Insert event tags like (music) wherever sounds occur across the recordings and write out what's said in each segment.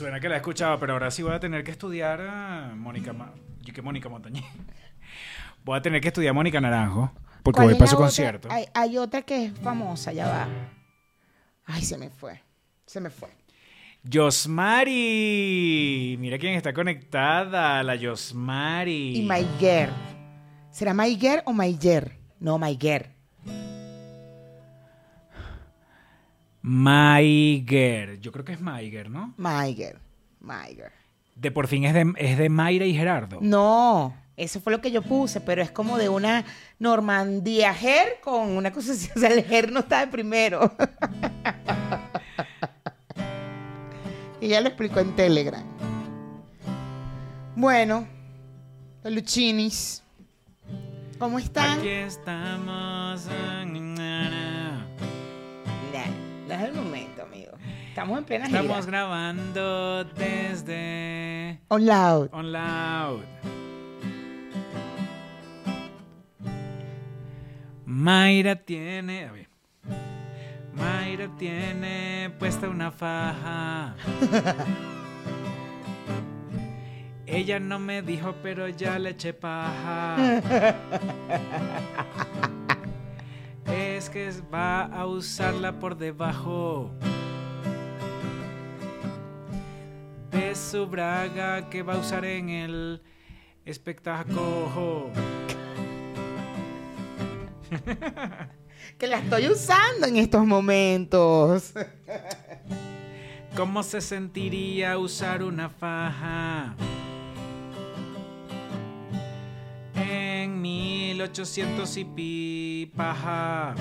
Suena que la he escuchado, pero ahora sí voy a tener que estudiar a Mónica Ma- yo que Mónica Montañez. (laughs) Voy a tener que estudiar a Mónica Naranjo, porque ¿Cuál voy para su otra? concierto. Hay, hay otra que es famosa, ya va. Ay, se me fue. Se me fue. Yosmari. Mira quién está conectada, la Yosmari. Y Maiger. ¿Será Maiger o Maiger? No, Maiger. Maiger. Yo creo que es Maiger, ¿no? Maiger. Maiger. De por fin es de, es de Mayra y Gerardo. No, eso fue lo que yo puse, pero es como de una Normandía Ger con una cosa así. O sea, el Ger no está de primero. (laughs) y ya lo explicó en Telegram. Bueno, peluchinis. ¿Cómo están? Aquí estamos. Es el momento, amigo. Estamos en plena Estamos gira. grabando desde On loud. On Loud. Mayra tiene. A ver. Mayra tiene puesta una faja. (laughs) Ella no me dijo, pero ya le eché paja. (laughs) Es que va a usarla por debajo de su braga que va a usar en el espectáculo. Que la estoy usando en estos momentos. ¿Cómo se sentiría usar una faja? En 1800 y pi paja.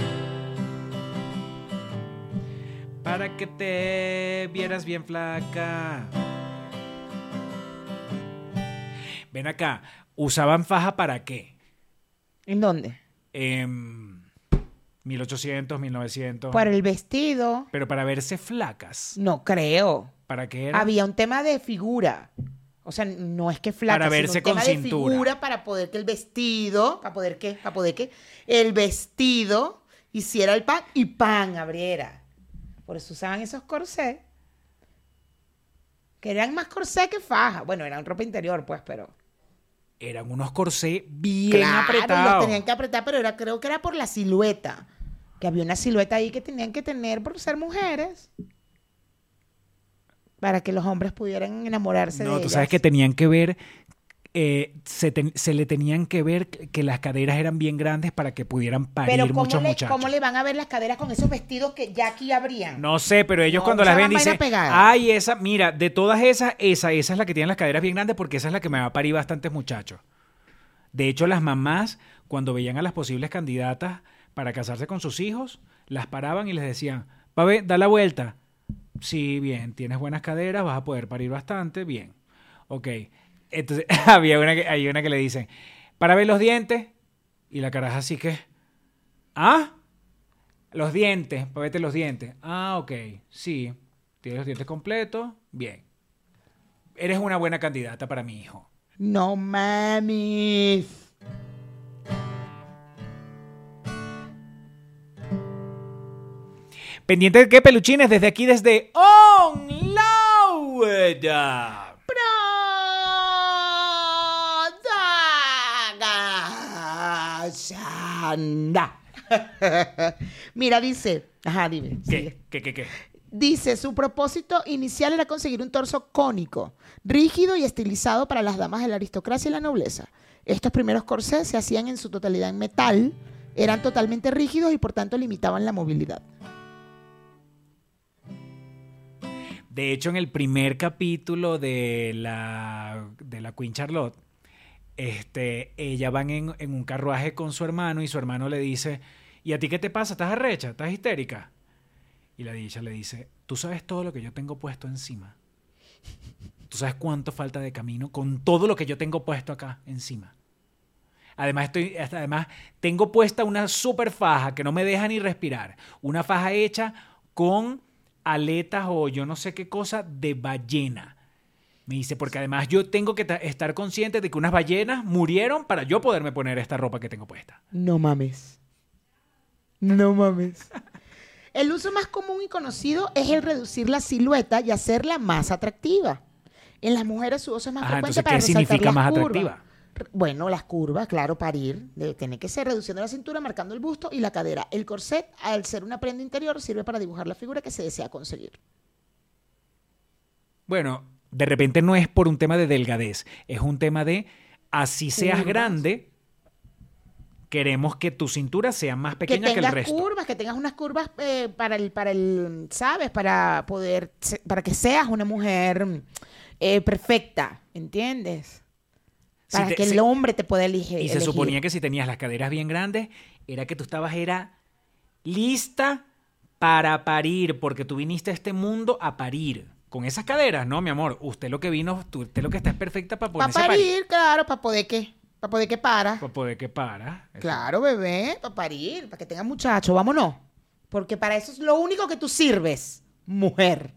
Para que te vieras bien flaca. Ven acá, ¿usaban faja para qué? ¿En dónde? En 1800, 1900. Para el vestido. Pero para verse flacas. No creo. ¿Para qué era? Había un tema de figura. O sea, no es que flaca, Para sino verse tema con de cintura. figura para poder que el vestido, para poder que, para poder que el vestido hiciera el pan y pan abriera. Por eso usaban esos corsés. Que eran más corsé que faja. Bueno, eran ropa interior, pues, pero. Eran unos corsés bien Claro, apretados. los tenían que apretar, pero era, creo que era por la silueta. Que había una silueta ahí que tenían que tener por ser mujeres. Para que los hombres pudieran enamorarse de No, tú sabes que tenían que ver, eh, se, le tenían que ver que las caderas eran bien grandes para que pudieran parir Pero ¿cómo muchos le, muchachos. ¿cómo le van a ver las caderas con esos vestidos que ya aquí abrían? No sé, pero ellos No, cuando las ven dicen, ay, esa, mira, de todas esas, esa, esa es la que tiene las caderas bien grandes porque esa es la que me va a parir bastantes muchachos. De hecho, las mamás, cuando veían a las posibles candidatas para casarse con sus hijos, las paraban y les decían, ver, da la vuelta. Sí, bien, tienes buenas caderas, vas a poder parir bastante, bien. Ok. Entonces, (laughs) había una que, hay una que le dicen, para ver los dientes, y la caraja así que, ¿ah? Los dientes, para verte los dientes. Ah, ok, sí. Tienes los dientes completos, bien. Eres una buena candidata para mi hijo. No mames. Pendiente de qué peluchines desde aquí, desde On Loud. Anda. Mira, dice. Ajá, dime. sigue. ¿Qué? ¿Qué? ¿Qué? ¿Qué? Dice, su propósito inicial era conseguir un torso cónico, rígido y estilizado para las damas de la aristocracia y la nobleza. Estos primeros corsés se hacían en su totalidad en metal, eran totalmente rígidos y por tanto limitaban la movilidad. De hecho, en el primer capítulo de la, de la Queen Charlotte, este, ella van en, en un carruaje con su hermano y su hermano le dice, ¿y a ti qué te pasa? ¿Estás arrecha? ¿Estás histérica? Y la dicha le dice, ¿tú sabes todo lo que yo tengo puesto encima? ¿Tú sabes cuánto falta de camino con todo lo que yo tengo puesto acá encima? Además, estoy, además, tengo puesta una super faja que no me deja ni respirar. Una faja hecha con aletas o yo no sé qué cosa de ballena. Me dice, porque además yo tengo que ta- estar consciente de que unas ballenas murieron para yo poderme poner esta ropa que tengo puesta. No mames. No mames. El uso más común y conocido es el reducir la silueta y hacerla más atractiva. En las mujeres su uso es más Ajá, frecuente entonces, para ¿qué resaltar significa las más curvas. atractiva? Bueno, las curvas, claro, parir, debe tener que ser reduciendo la cintura, marcando el busto y la cadera. El corset, al ser una prenda interior, sirve para dibujar la figura que se desea conseguir. Bueno, de repente no es por un tema de delgadez, es un tema de así seas grande, queremos que tu cintura sea más pequeña que que, el tengas resto. curvas, que tengas unas curvas eh, para el, para el, ¿sabes? Para poder, para que seas una mujer eh, perfecta, ¿entiendes? Si Para te- que si- el hombre te pueda elige- Y se elegir. suponía que si tenías las caderas bien grandes, era que tú estabas era lista para parir, porque tú viniste a este mundo a parir. Con esas caderas, no, mi amor. Usted lo que vino, usted lo que está es perfecta para Para ponerse a parir. parir, claro, para poder que, para poder que para. Para poder que para. Eso. Claro, bebé, para parir, para que tengas muchacho, vámonos. Porque para eso es lo único que tú sirves, mujer.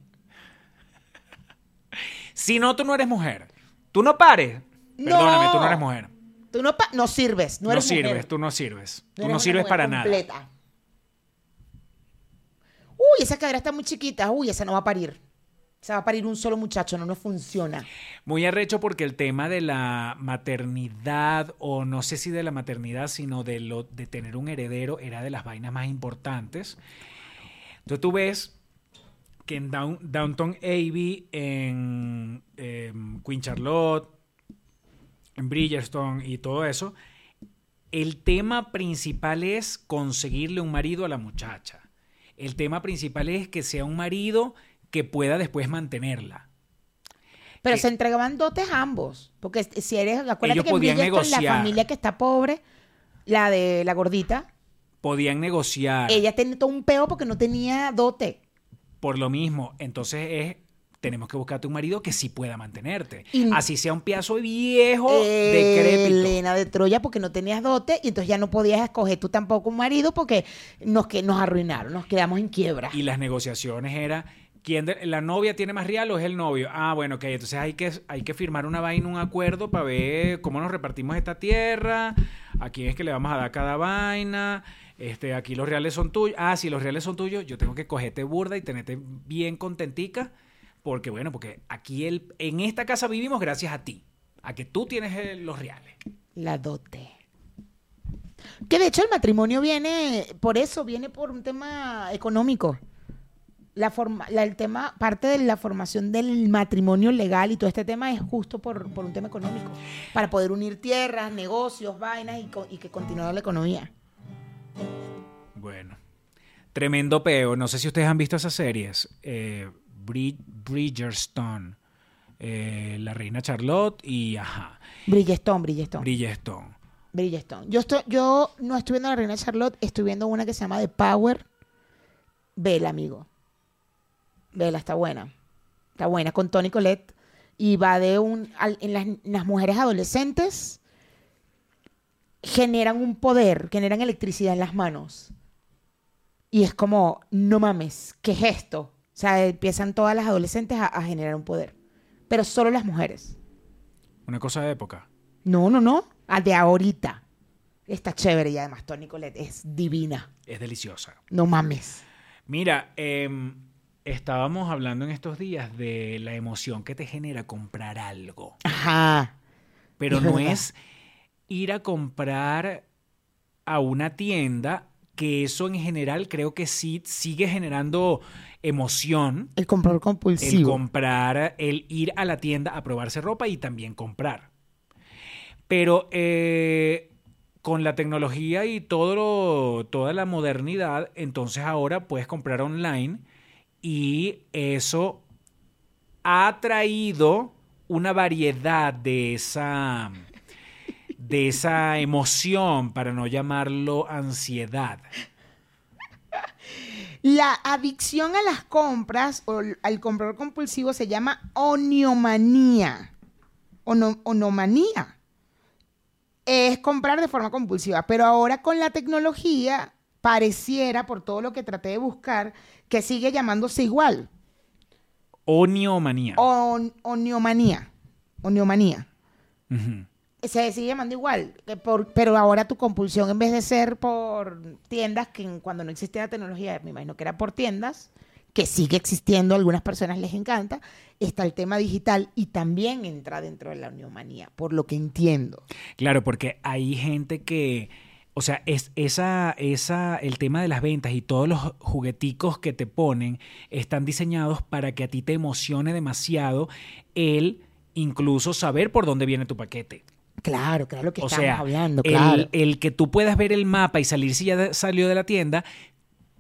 Si no, tú no eres mujer. Tú no pares. Perdóname, tú no No. eres mujer. Tú no, no sirves, no No, eres sirves, mujer. tú no sirves. Tú no sirves para nada. Uy, esa cadera está muy chiquita. Uy, esa no va a parir. Esa va a parir un solo muchacho, no, no funciona. Muy arrecho porque el tema de la maternidad, o no sé si de la maternidad, sino de, lo, de tener un heredero, era de las vainas más importantes. Entonces tú ves que en Down- Downton Abbey, en em, Queen Charlotte, en Bridgestone y todo eso, el tema principal es conseguirle un marido a la muchacha. El tema principal es que sea un marido que pueda después mantenerla. Pero Que- se entregaban dotes ambos. Porque si eres, acuérdate Ellos que en podían Bridgerton, la familia que está pobre, la de la gordita, Podían negociar ella tenía todo un peo porque no tenía dote. por lo mismo. Entonces es, tenemos que buscarte un marido que sí pueda mantenerte. Y- Así sea un piazo viejo, decrépito. Elena de Troya porque no tenías dote y entonces ya no podías escoger tú tampoco un marido porque nos, que, nos arruinaron, nos quedamos en quiebra. Y las negociaciones era, ¿quién de- ¿la novia tiene más real o es el novio? Ah, bueno, ok, entonces hay que, hay que firmar una vaina, un acuerdo para ver cómo nos repartimos esta tierra, a quién es que le vamos a dar cada vaina, este, aquí los reales son tuyos. Ah, si los reales son tuyos, yo tengo que cogerte burda y tenerte bien contentica, porque bueno, porque aquí el, en esta casa vivimos gracias a ti, a que tú tienes eh, los reales. La dote. Que de hecho el matrimonio viene, por eso, viene por un tema económico. La forma, la- el tema, parte de la formación del matrimonio legal y todo este tema es justo por, por un tema económico. Para poder unir tierras, negocios, vainas y, co- y que continúe la economía. Bueno, tremendo peo. No sé si ustedes han visto esas series. Eh, Brid- Bridgerstone, eh, La Reina Charlotte y ajá, Bridgestone, Bridgestone. Bridgestone. Bridgestone. Yo, estoy, yo no estoy viendo la Reina Charlotte, estoy viendo una que se llama The Power. Vela, amigo. Vela, está buena. Está buena, con Tony Colette. Y va de un... al- en, las, en las mujeres adolescentes generan un poder, generan electricidad en las manos. Y es como, no mames, ¿qué es esto? O sea, empiezan todas las adolescentes a, a generar un poder. Pero solo las mujeres. Una cosa de época. No, no, no. A de ahorita. Está chévere y además Toni Colette es divina. Es deliciosa. No mames. Mira, em, estábamos hablando en estos días de la emoción que te genera comprar algo. Ajá. Pero Es no verdad. es ir a comprar a una tienda, que eso en general creo que sí sigue generando emoción. El comprador El compulsivo. comprar, el ir a la tienda a probarse ropa y también comprar. Pero eh, con la tecnología y todo lo- toda la modernidad, entonces ahora puedes comprar online y eso ha traído una variedad de esa de esa emoción, para no llamarlo ansiedad. La adicción a las compras o al comprador compulsivo se llama oniomanía. Ono- onomanía. Es comprar de forma compulsiva. Pero ahora con la tecnología, pareciera, por todo lo que traté de buscar, que sigue llamándose igual. Oniomanía. On- oniomanía. Oniomanía. Ujú. Se sigue llamando igual, por- pero ahora tu compulsión en vez de ser por tiendas, que cuando no existía la tecnología, me imagino que era por tiendas, que sigue existiendo, a algunas personas les encanta, está el tema digital y también entra dentro de la neomanía, por lo que entiendo. Claro, porque hay gente que, o sea, es esa, esa, el tema de las ventas y todos los jugueticos que te ponen están diseñados para que a ti te emocione demasiado el incluso saber por dónde viene tu paquete. Claro, claro lo que O estamos sea, hablando, el, claro. el que tú puedas ver el mapa y salir si ya salió de la tienda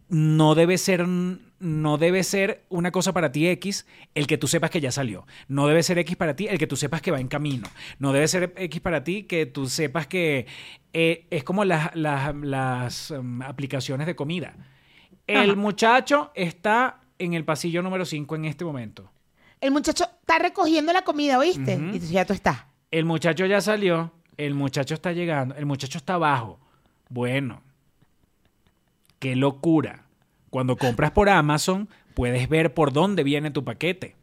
no debe ser no debe ser una cosa para ti X el que tú sepas que ya salió. No debe ser X para ti el que tú sepas que va en camino. No debe ser X para ti que tú sepas que eh, es como las, las, las, um, aplicaciones de comida. El Ajá. muchacho está en el pasillo número 5 en este momento. El muchacho está recogiendo la comida, ¿oíste? Y tú, ya tú estás. El muchacho ya salió, el muchacho está llegando, el muchacho está abajo. Bueno, qué locura. Cuando compras por Amazon, puedes ver por dónde viene tu paquete.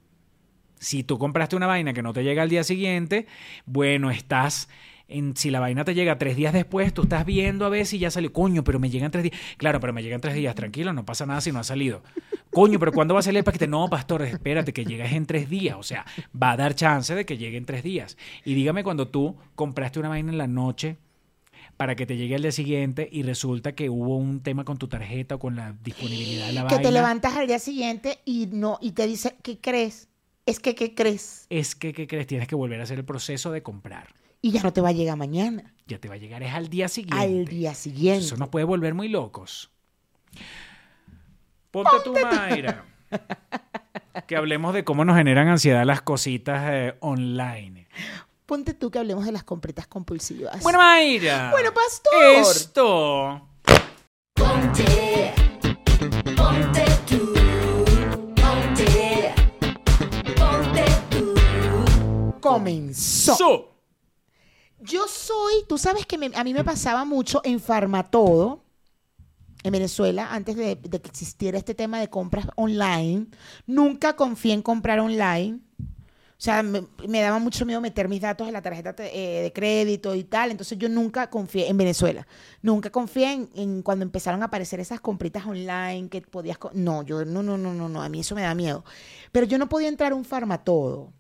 Si tú compraste una vaina que no te llega al día siguiente, bueno, estás en, si la vaina te llega tres días después, tú estás viendo a ver si ya salió. Coño, pero me llegan tres días. Claro, pero me llegan tres días. Tranquilo, no pasa nada si no ha salido. Coño, pero ¿cuándo va a salir el paquete? No, pastor, espérate que llegues en tres días. O sea, va a dar chance de que llegue en tres días. Y dígame cuando tú compraste una vaina en la noche para que te llegue al día siguiente y resulta que hubo un tema con tu tarjeta o con la disponibilidad de la Que vaina. te levantas al día siguiente y no y te dice, ¿qué crees? Es que, ¿qué crees? Es que, ¿qué crees? Tienes que volver a hacer el proceso de comprar. Y ya no te va a llegar mañana, Ya te va a llegar es al día siguiente. al día siguiente. Eso nos puede volver muy locos. Ponte, tú, Mayra. que hablemos de cómo nos generan ansiedad las cositas eh, online. Ponte tú que hablemos de las compritas compulsivas. Bueno, Mayra. Bueno, pastor. Esto. Ponte, ponte tú, ponte, ponte tú. comenzó. Yo soy, tú sabes que a mí me pasaba mucho en Farmatodo, en Venezuela, antes de, que existiera este tema de compras online. Nunca confié en comprar online. O sea, me, daba mucho miedo meter mis datos en la tarjeta eh, de crédito y tal. Entonces yo nunca confié en Venezuela. Nunca confié en, cuando empezaron a aparecer esas compritas online que podías... No, yo no, no, no, no, no. A mí eso me da miedo. Pero yo no podía entrar a un Farmatodo.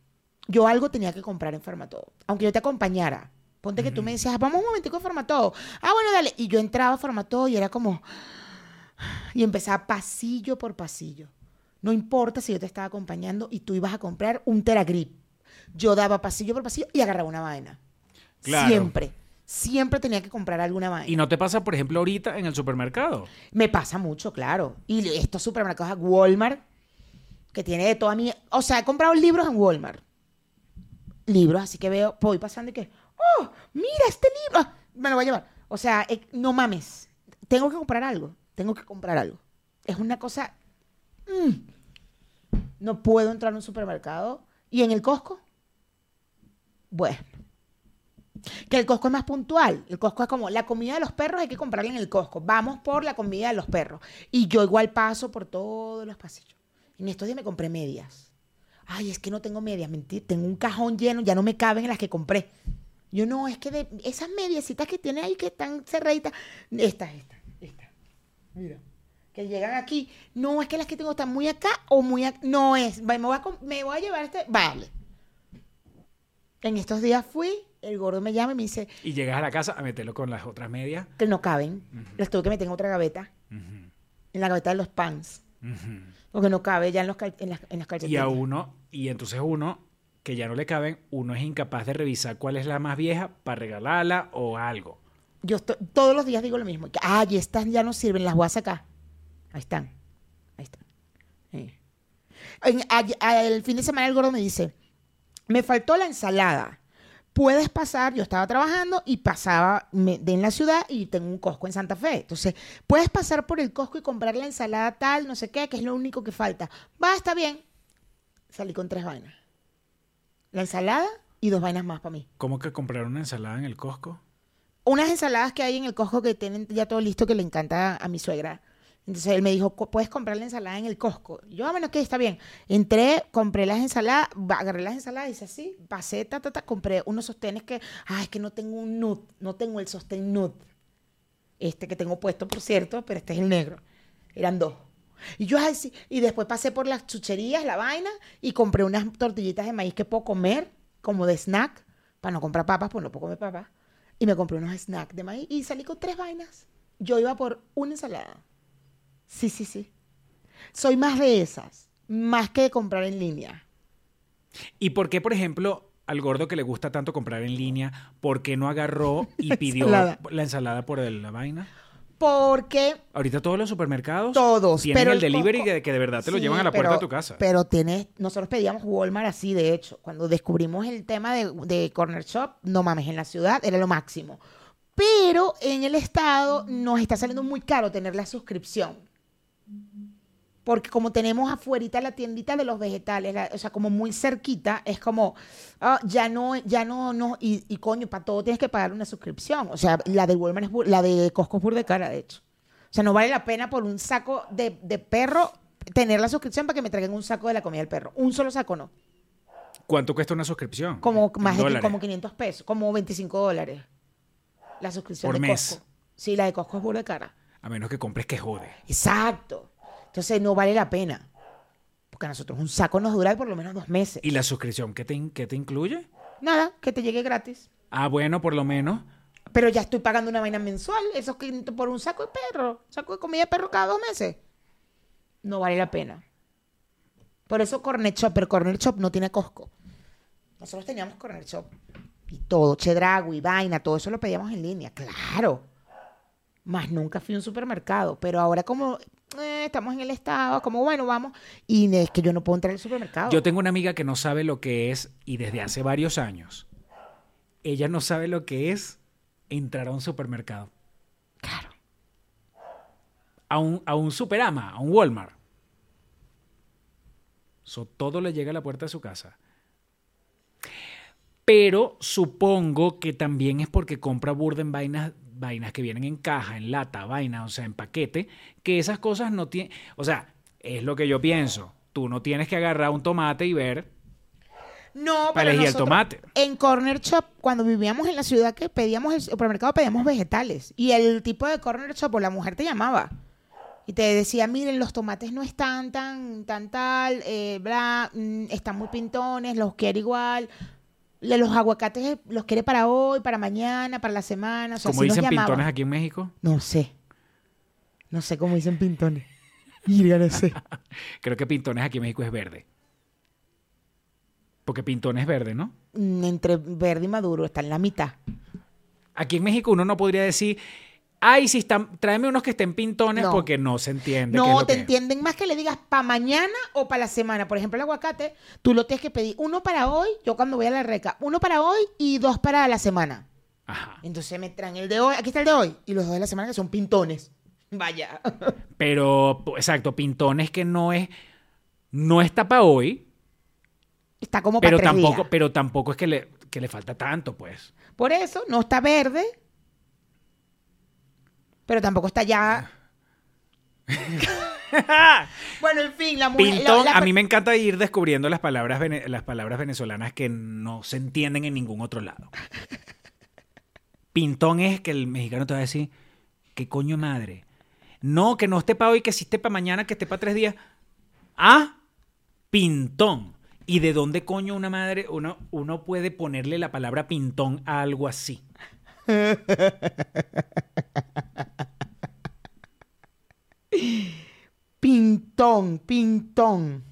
Yo algo tenía que comprar en Farmatodo. Aunque yo te acompañara. Ponte que tú me decías, vamos un momentico a Farmatodo. Ah, bueno, dale. Y yo entraba a Farmatodo y era como... Y empezaba pasillo por pasillo. No importa si yo te estaba acompañando y tú ibas a comprar un Teragrip. Yo daba pasillo por pasillo y agarraba una vaina. Claro. Siempre. Siempre tenía que comprar alguna vaina. ¿Y no te pasa, por ejemplo, ahorita en el supermercado? Me pasa mucho, claro. Y estos supermercados, Walmart, que tiene de toda mi... O sea, he comprado libros en Walmart. Libros, así que veo, voy pasando y que, oh, mira este libro, ah, me lo voy a llevar. O sea, eh, no mames, tengo que comprar algo, tengo que comprar algo. Es una cosa... mm. No puedo entrar a un supermercado. ¿Y en el Costco? Bueno. Que el Costco es más puntual. El Costco es como la comida de los perros hay que comprarla en el Costco. Vamos por la comida de los perros. Y yo igual paso por todos los pasillos. En estos días me compré medias. Ay, es que no tengo medias, mentir. Tengo un cajón lleno, ya no me caben en las que compré. Yo no, es que de esas mediecitas que tiene ahí que están cerraditas. Estas, estas, estas. Mira. Que llegan aquí. No, es que las que tengo están muy acá o muy acá. No es. Me voy a, me voy a llevar este. Vale. En estos días fui, el gordo me llama y me dice Y llegas a la casa a meterlo con las otras medias. que no caben. Las tuve que meter en otra gaveta, en la gaveta de los pants. Porque no cabe ya en, los cal- en, las, en las Y a uno, y entonces uno que ya no le caben, uno es incapaz de revisar cuál es la más vieja para regalarla o algo. Yo todos los días digo lo mismo. Ay, estas ya no sirven, las voy a. Ahí están. Ahí están. Sí. En- el fin de semana el gordo me dice, me faltó la ensalada. Puedes pasar, yo estaba trabajando y pasaba me- de en la ciudad y tengo un Costco en Santa Fe. Entonces, puedes pasar por el Costco y comprar la ensalada tal, no sé qué, que es lo único que falta. Va, está bien. Salí con tres vainas. La ensalada y dos vainas más para mí. ¿Cómo que comprar una ensalada en el Costco? unas ensaladas que hay en el Costco que tienen ya todo listo que le encanta a mi suegra. Entonces él me dijo, "Co- puedes comprar la ensalada en el Costco. Yo, ah, bueno, ok, está bien. Entré, compré las ensaladas, agarré las ensaladas, hice así, pasé, ta, ta, ta, compré unos sostenes que, ay, es que no tengo un nude, no tengo el sostén nude. Este que tengo puesto, por cierto, pero este es el negro. Eran dos. Y yo, ay, sí. Y después pasé por las chucherías, la vaina, y compré unas tortillitas de maíz que puedo comer, como de snack, para no comprar papas, pues no puedo comer papas. Y me compré unos snacks de maíz y salí con tres vainas. Yo iba por una ensalada. Sí, sí, sí. Soy más de esas, más que de comprar en línea. ¿Y por qué, por ejemplo, al gordo que le gusta tanto comprar en línea, por qué no agarró y (laughs) pidió ensalada. la ensalada por el- la vaina? Porque Ahorita todos los supermercados Todos, tienen pero el el delivery que, que de verdad te lo llevan a la puerta pero- de tu casa. Pero tenés, nosotros pedíamos Walmart así, de hecho. Cuando descubrimos el tema de, de Corner Shop, no mames, en la ciudad era lo máximo. Pero en el estado nos está saliendo muy caro tener la suscripción. Porque como tenemos afuerita la tiendita de los vegetales, la- o sea, como muy cerquita, es como, ah, ya no, ya no, no, y, y coño, para todo tienes que pagar una suscripción. O sea, la de Walmart es, la de Costco es de cara, de hecho. O sea, no vale la pena por un saco de, de perro tener la suscripción para que me traigan un saco de la comida del perro. Un solo saco no. ¿Cuánto cuesta una suscripción? Como más de como 500 pesos, como 25 dólares. La suscripción Por de mes. Costco. Sí, la de Costco es burda de cara. A menos que compres que jode. Exacto. Entonces no vale la pena. Porque a nosotros un saco nos dura por lo menos dos meses. ¿Y la suscripción qué te, in- qué te incluye? Nada, que te llegue gratis. Ah, bueno, por lo menos. Pero ya estoy pagando una vaina mensual, esos 500 por un saco de perro, saco de comida de perro cada dos meses. No vale la pena. Por eso Cornet Shop, pero Cornet Shop no tiene Costco. Nosotros teníamos Corner Shop y todo, Chedragui, vaina, todo eso lo pedíamos en línea, claro. Más nunca fui a un supermercado, pero ahora como eh, estamos en el estado, como bueno, vamos, y es que yo no puedo entrar al supermercado. Yo tengo una amiga que no sabe lo que es, y desde hace varios años, ella no sabe lo que es entrar a un supermercado. Claro. A un, a un Superama, a un Walmart. So, todo le llega a la puerta de su casa. Pero supongo que también es porque compra burda en vainas, vainas que vienen en caja, en lata, vaina, o sea, en paquete, que esas cosas no tienen. O sea, es lo que yo pienso. Tú no tienes que agarrar un tomate y ver No, para pero elegir el tomate. En Corner Shop, cuando vivíamos en la ciudad que pedíamos el supermercado, pedíamos vegetales. Y el tipo de Corner Shop, o la mujer te llamaba. Y te decía, miren, los tomates no están tan, tan tal, eh, bla, mm, están muy pintones, los quiere igual. Los aguacates eh, los quiere para hoy, para mañana, para la semana. O sea, nos dicen pintones aquí en México. No sé. No sé cómo dicen pintones. (laughs) Mira, no sé. Creo que pintones aquí en México es verde. Porque pintón es verde, ¿no? Mm, Entre verde y maduro, está en la mitad. Aquí en México uno no podría decir, ay, si están, tráeme unos que estén pintones No. porque no se entiende. qué es No, lo te que- entienden más que le digas para mañana o para la semana. Por ejemplo, el aguacate, tú lo tienes que pedir uno para hoy, yo cuando voy a la reca, uno para hoy y dos para la semana. Ajá. Entonces me traen el de hoy, aquí está el de hoy, y los dos de la semana que son pintones. (laughs) Vaya. Pero, exacto, pintones que no es, no está para hoy, Está como para pero tres tampoco, días. pero tampoco es que le, que le falta tanto, pues. Por eso no está verde, pero tampoco está ya. (laughs) bueno, en fin, la mujer. Pintón, la- a mí me encanta ir descubriendo las palabras, las palabras venezolanas que no se entienden en ningún otro lado. (laughs) Pintón es que el mexicano te va a decir, ¿qué coño madre? No, que no esté para hoy, que sí esté para mañana, que esté para tres días. Ah, pintón. ¿Y de dónde coño una madre, uno, uno puede ponerle la palabra pintón a algo así? (laughs) (laughs) Pintón, pintón.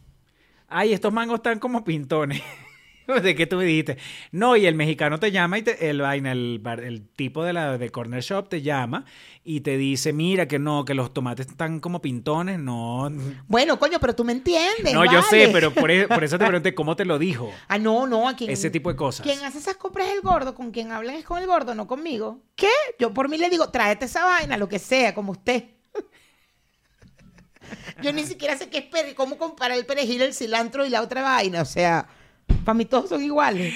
Ay, estos mangos están como pintones. (laughs) ¿De qué tú me dijiste? No, y el mexicano te llama y te, el vaina, el, el tipo de la de corner shop te llama y te dice, mira que no, que los tomates están como pintones, no. Bueno, coño, pero tú me entiendes. No, yo sé, pero por, e- por eso te (laughs) pregunté cómo te lo dijo. Ah, no, no, a quien. Ese tipo de cosas. Quien hace esas compras es el gordo, con quien hablan es con el gordo, no conmigo. ¿Qué? Yo por mí le digo, tráete esa vaina, lo que sea, como usted. Yo ni siquiera sé qué es pere- cómo comparar el perejil, el cilantro y la otra vaina. O sea, para mí todos son iguales.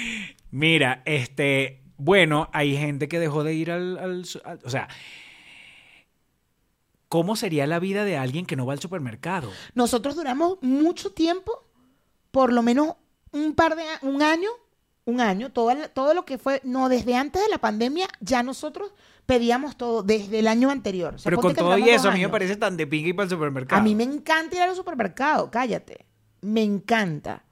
Mira, este, bueno, hay gente que dejó de ir al, al al- o sea, ¿cómo sería la vida de alguien que no va al supermercado? Nosotros duramos mucho tiempo, por lo menos un par de un año, un año, todo, todo lo que fue, no, desde antes de la pandemia, ya nosotros pedíamos todo desde el año anterior. O sea, Pero con todo y eso, a mí me parece tan de pinga ir para el supermercado. A mí me encanta ir al supermercado, cállate. Me encanta.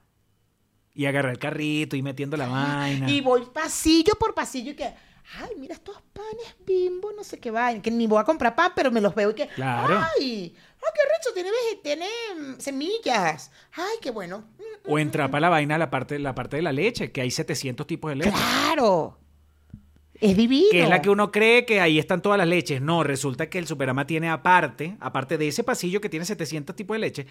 Y agarrar el carrito y metiendo la vaina. Y voy pasillo por pasillo y que, ay, mira estos panes bimbo, no sé qué vaina, que ni voy a comprar pan, pero me los veo y que, Claro. ay, qué rico, tiene, tiene mm, semillas, ay, qué bueno. Mm, O entrar para la vaina la parte, la parte de la leche, que hay 700 tipos de leche. Claro. Es divino. Que es la que uno cree que ahí están todas las leches. No, resulta que el Superama tiene aparte, aparte de ese pasillo que tiene 700 tipos de leche,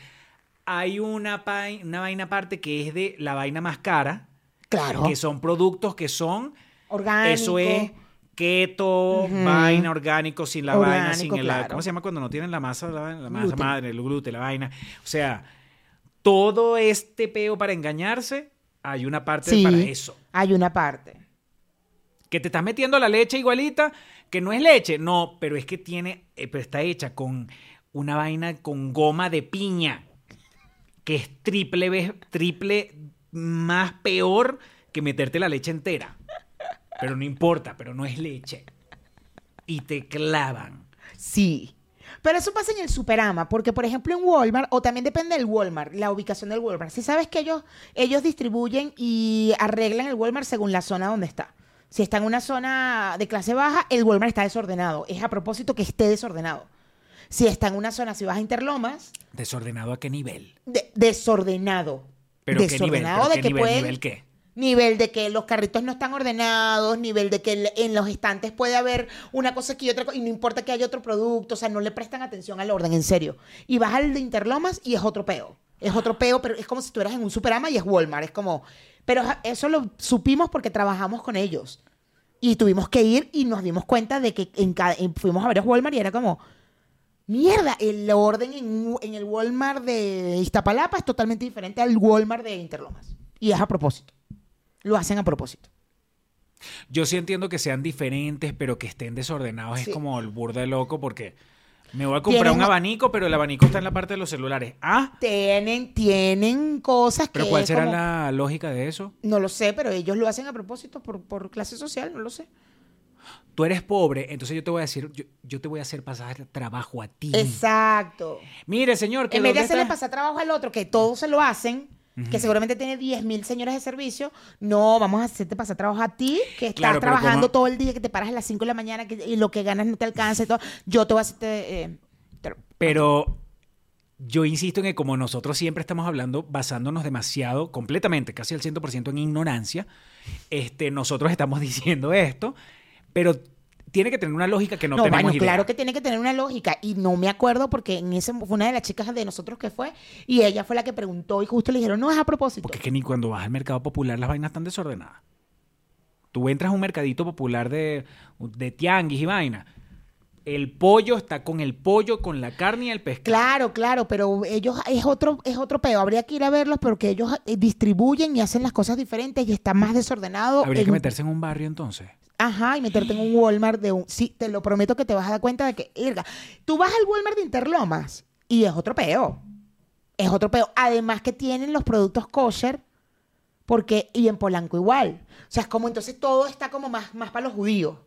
hay una, una vaina aparte que es de la vaina más cara, Claro. que son productos que son, Orgánico. eso es keto, vaina orgánico, sin la vaina, sin el, claro. ¿cómo se llama cuando no tienen la masa, la, la masa Gluten. madre, el gluten, la vaina? O sea, todo este peo para engañarse, hay una parte Sí, para eso. hay una parte. Que te estás metiendo la leche igualita, que no es leche, no, pero es que tiene, eh, pero está hecha con una vaina con goma de piña, que es triple vez, triple más peor que meterte la leche entera. Pero no importa, pero no es leche. Y te clavan. Sí. Pero eso pasa en el Superama, porque por ejemplo en Walmart, o también depende del Walmart, la ubicación del Walmart. Si sabes que ellos, ellos distribuyen y arreglan el Walmart según la zona donde está. Si está en una zona de clase baja, el Walmart está desordenado. Es a propósito que esté desordenado. Si está en una zona, si vas a Interlomas, ¿Desordenado a qué nivel? de- desordenado. ¿Pero qué nivel? desordenado ¿Pero de qué que nivel? pueden- ¿Nivel qué? Nivel de que los carritos no están ordenados, nivel de que en los estantes puede haber una cosa aquí y otra cosa, y no importa que haya otro producto, o sea, no le prestan atención al orden, en serio. Y vas al de Interlomas y es otro peo. Es otro peo, pero es como si estuvieras en un Superama y es Walmart. Es como. Pero eso lo supimos porque trabajamos con ellos. Y tuvimos que ir y nos dimos cuenta de que en cada, fuimos a varios Walmart y era como. Mierda, el orden en, en el Walmart de Iztapalapa es totalmente diferente al Walmart de Interlomas. Y es a propósito. Lo hacen a propósito. Yo sí entiendo que sean diferentes, pero que estén desordenados Sí. es como el burda de loco porque me voy a comprar un abanico, pero el abanico está en la parte de los celulares. Ah, Tienen, tienen cosas que. pero ¿cuál será como- la lógica de eso? No lo sé, pero ellos lo hacen a propósito por, por clase social, no lo sé. Tú eres pobre, entonces yo te voy a decir, yo, yo te voy a hacer pasar trabajo a ti. Exacto. Mire, señor, que En vez de ¿dónde hacerle está? pasar trabajo al otro, que todos se lo hacen, que seguramente tiene 10 mil señores de servicio, no, vamos a hacerte pasar trabajo a ti, que estás Claro, trabajando todo el día, que te paras a las 5 de la mañana que, y lo que ganas no te alcanza y todo. Yo te voy a hacer... eh, Pero yo insisto en que como nosotros siempre estamos hablando, basándonos demasiado, completamente, casi al 100% en ignorancia, este, nosotros estamos (laughs) diciendo esto, pero tiene que tener una lógica que no, No, tenemos bueno, idea. claro que tiene que tener una lógica. Y no me acuerdo porque en ese fue una de las chicas de nosotros que fue y ella fue la que preguntó y justo le dijeron, no, es a propósito. Porque es que ni cuando vas al mercado popular las vainas están desordenadas. Tú entras a un mercadito popular de, de tianguis y vaina. El pollo está con el pollo, con la carne y el pescado. Claro, claro, pero ellos es otro, es otro peo. Habría que ir a verlos porque ellos eh, distribuyen y hacen las cosas diferentes y está más desordenado. Habría en que meterse en un barrio entonces. Ajá, y meterte en un Walmart de un... Sí, te lo prometo que te vas a dar cuenta de que, irga, tú vas al Walmart de Interlomas y es otro peo. Es otro peo. Además que tienen los productos kosher, porque, y en Polanco igual. O sea, es como entonces todo está como más, más para los judíos.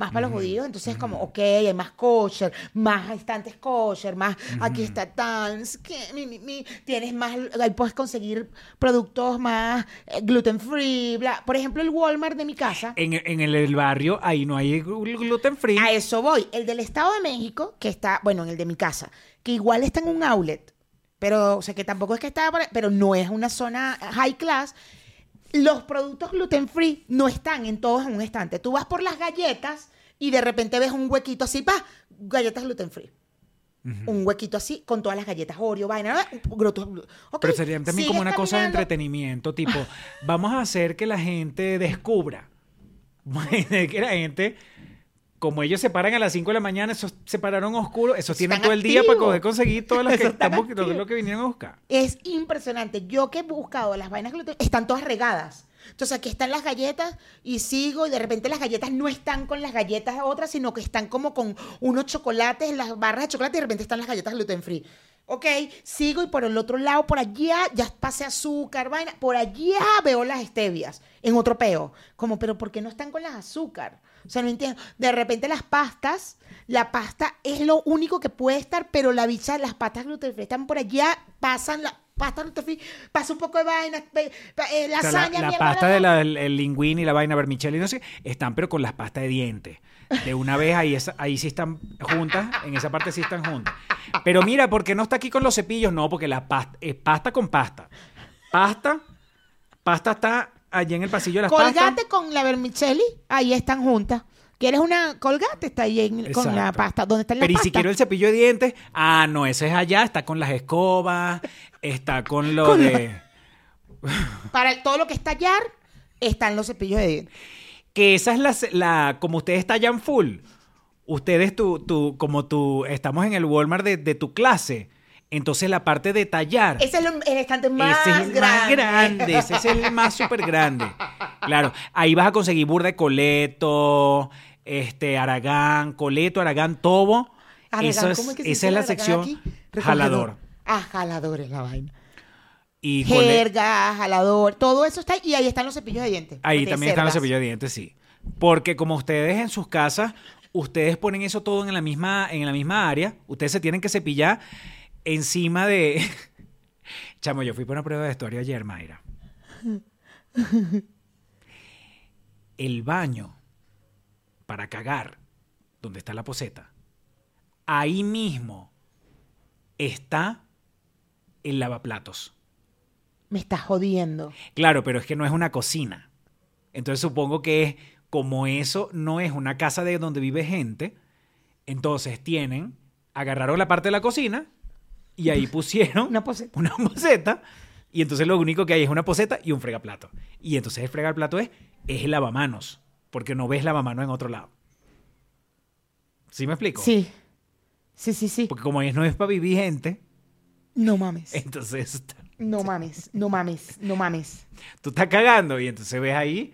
Más para los judíos, entonces es como, ok, hay más kosher, más estantes kosher, más aquí está mi, tienes más, ahí puedes conseguir productos más eh, gluten free, bla. Por ejemplo, el Walmart de mi casa. En, en el, el barrio ahí no hay glu- gluten free. A eso voy. El del Estado de México, que está, bueno, en el de mi casa, que igual está en un outlet, pero, o sea, que tampoco es que está, pero no es una zona high class. Los productos gluten free no están en todos en un estante. Tú vas por las galletas y de repente ves un huequito así, pa, galletas gluten free. Un huequito así con todas las galletas Oreo, vaina, gluten- ok, Pero sería también como una cosa de entretenimiento, tipo, (laughs) vamos a hacer que la gente descubra. (laughs) que la gente como ellos se paran a las 5 de la mañana, esos se pararon oscuros, esos tienen todo el día para poder conseguir todas las (laughs) que estamos, todo lo que vinieron a buscar. Es impresionante. Yo que he buscado las vainas gluten, están todas regadas. Entonces aquí están las galletas y sigo y de repente las galletas no están con las galletas otras, sino que están como con unos chocolates, las barras de chocolate y de repente están las galletas gluten free. Ok, sigo y por el otro lado, por allá, ya pasé azúcar, vaina, por allá veo las stevias en otro peo. Como, pero ¿por qué no están con las azúcar? O sea, no entiendo. De repente las pastas, la pasta es lo único que puede estar, pero la bicha, las pastas gluten free están por allá, pasan la pasta gluten free, pasa un poco de vaina, pe- pa- eh, O sea, la, lasaña, la mierda, pasta de la, el, el linguini la vaina vermicelli, no sé, están pero con las pastas de dientes. De una vez ahí, ahí sí están juntas, en esa parte sí están juntas. Pero mira, ¿por qué no está aquí con los cepillos? No, porque la pasta es pasta con pasta. Pasta, pasta está allí en el pasillo de las Colgate pastas. con la vermicelli, ahí están juntas. ¿Quieres una colgate? Está ahí en- con la pasta. ¿Dónde está la Pero y pasta? si quiero el cepillo de dientes, ah, no, ese es allá, está con las escobas, está con lo Con la- de... (laughs) Para todo lo que es tallar, están los cepillos de dientes. que esa es la, la como ustedes tallan full, ustedes tu, tu, como tú, estamos en el Walmart de, de tu clase, entonces la parte de tallar, Ese es el estante más ese es el grande. más grande, ese es el más súper grande. Claro, ahí vas a conseguir burda de coleto, este, aragán, coleto, aragán, tobo. Aragán, Eso es- ¿cómo es que se esa es la sección aquí? Jalador. Ah, jalador es la vaina. Y Jerga, jalador, todo eso está ahí. Y ahí están los cepillos de dientes. Ahí también están los cepillos de dientes, sí. Porque como ustedes en sus casas, ustedes ponen eso todo en la misma, en la misma área, ustedes se tienen que cepillar encima de. (laughs) Chamo, yo fui por una prueba de vestuario ayer, Mayra. El baño para cagar, donde está la poseta, ahí mismo está el lavaplatos. Me estás jodiendo. Claro, pero es que no es una cocina. Entonces supongo que es como eso no es una casa de donde vive gente, entonces tienen, agarraron la parte de la cocina y ahí (laughs) pusieron Una poseta. una poseta y entonces lo único que hay es una poseta y un fregaplato. Y entonces el fregaplato es, es el lavamanos, porque no ves lavamanos en otro lado. ¿Sí me explico? Sí. Sí, sí, sí. Porque como es, no es para vivir gente, No mames. entonces No mames. No mames. No mames. tú estás cagando y entonces ves ahí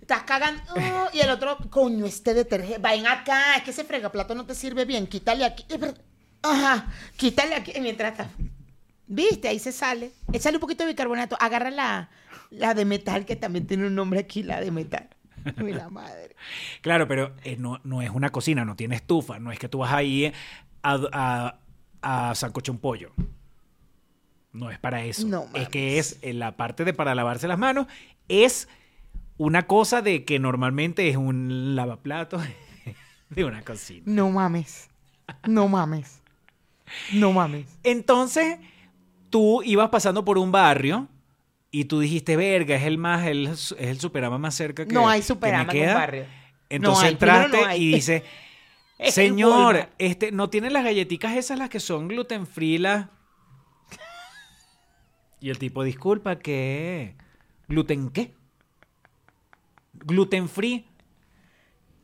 Estás cagando. oh, y el otro, coño, este detergente. Vayan acá. Es que ese fregaplato no te sirve bien. Quítale aquí. Eh, Ajá. Quítale aquí. Mientras está. ¿Viste? Ahí se sale. Échale un poquito de bicarbonato. Agarra la, la de metal, que también tiene un nombre aquí, la de metal. (laughs) Uy, la madre. Claro, pero eh, no, no es una cocina, no tiene estufa, no es que tú vas ahí a, a, a sancochar un pollo. No es para eso. No es que es en la parte de para lavarse las manos, es una cosa de que normalmente es un lavaplatos (laughs) de una cocina. No mames. No mames. No mames. Entonces, tú ibas pasando por un barrio y tú dijiste, verga, es el más, el, es el superama más cerca que No hay que me superama en un queda". barrio. Entonces No hay, entraste no y dice, (laughs) Es el señor, este, ¿no tiene las galletitas esas las que son gluten free? las?" Y el tipo, disculpa, ¿qué? ¿Gluten qué? ¿Gluten free?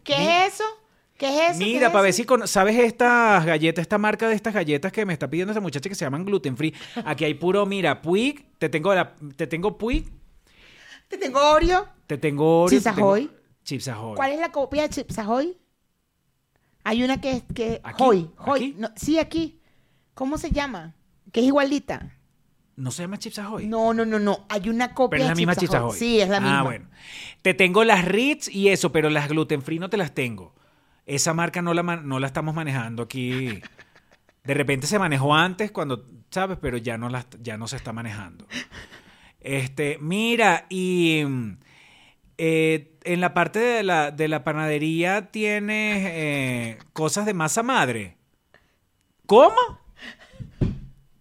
¿Qué es eso? ¿Qué es eso? Mira, ¿Qué es para ver si con- sabes estas galletas, esta marca de estas galletas que me está pidiendo esta muchacha que se llaman gluten free. (laughs) Aquí hay puro, mira, Puig, te tengo la, te tengo Puig, Te tengo Oreo. te tengo Oreo, Chips Ahoy. Chips Ahoy. ¿Cuál es la copia de Chips Ahoy? Hay una que es que ¿Aquí? Hoy, Hoy. ¿Aquí? No, sí, aquí. ¿Cómo se llama? Que es igualita. ¿No se llama Chips Ahoy? No, no, no, no. Hay una copia Pero es la de misma Chips Chips Ahoy. Ahoy. Sí, es la misma. Ah, bueno. Te tengo las Ritz y eso, pero las gluten free no te las tengo. Esa marca no la, no la estamos manejando aquí. De repente se manejó antes cuando, ¿sabes? Pero ya no, ya no se está manejando. Este, mira, y eh, en la parte de la, de la panadería tienes eh, cosas de masa madre. ¿Cómo?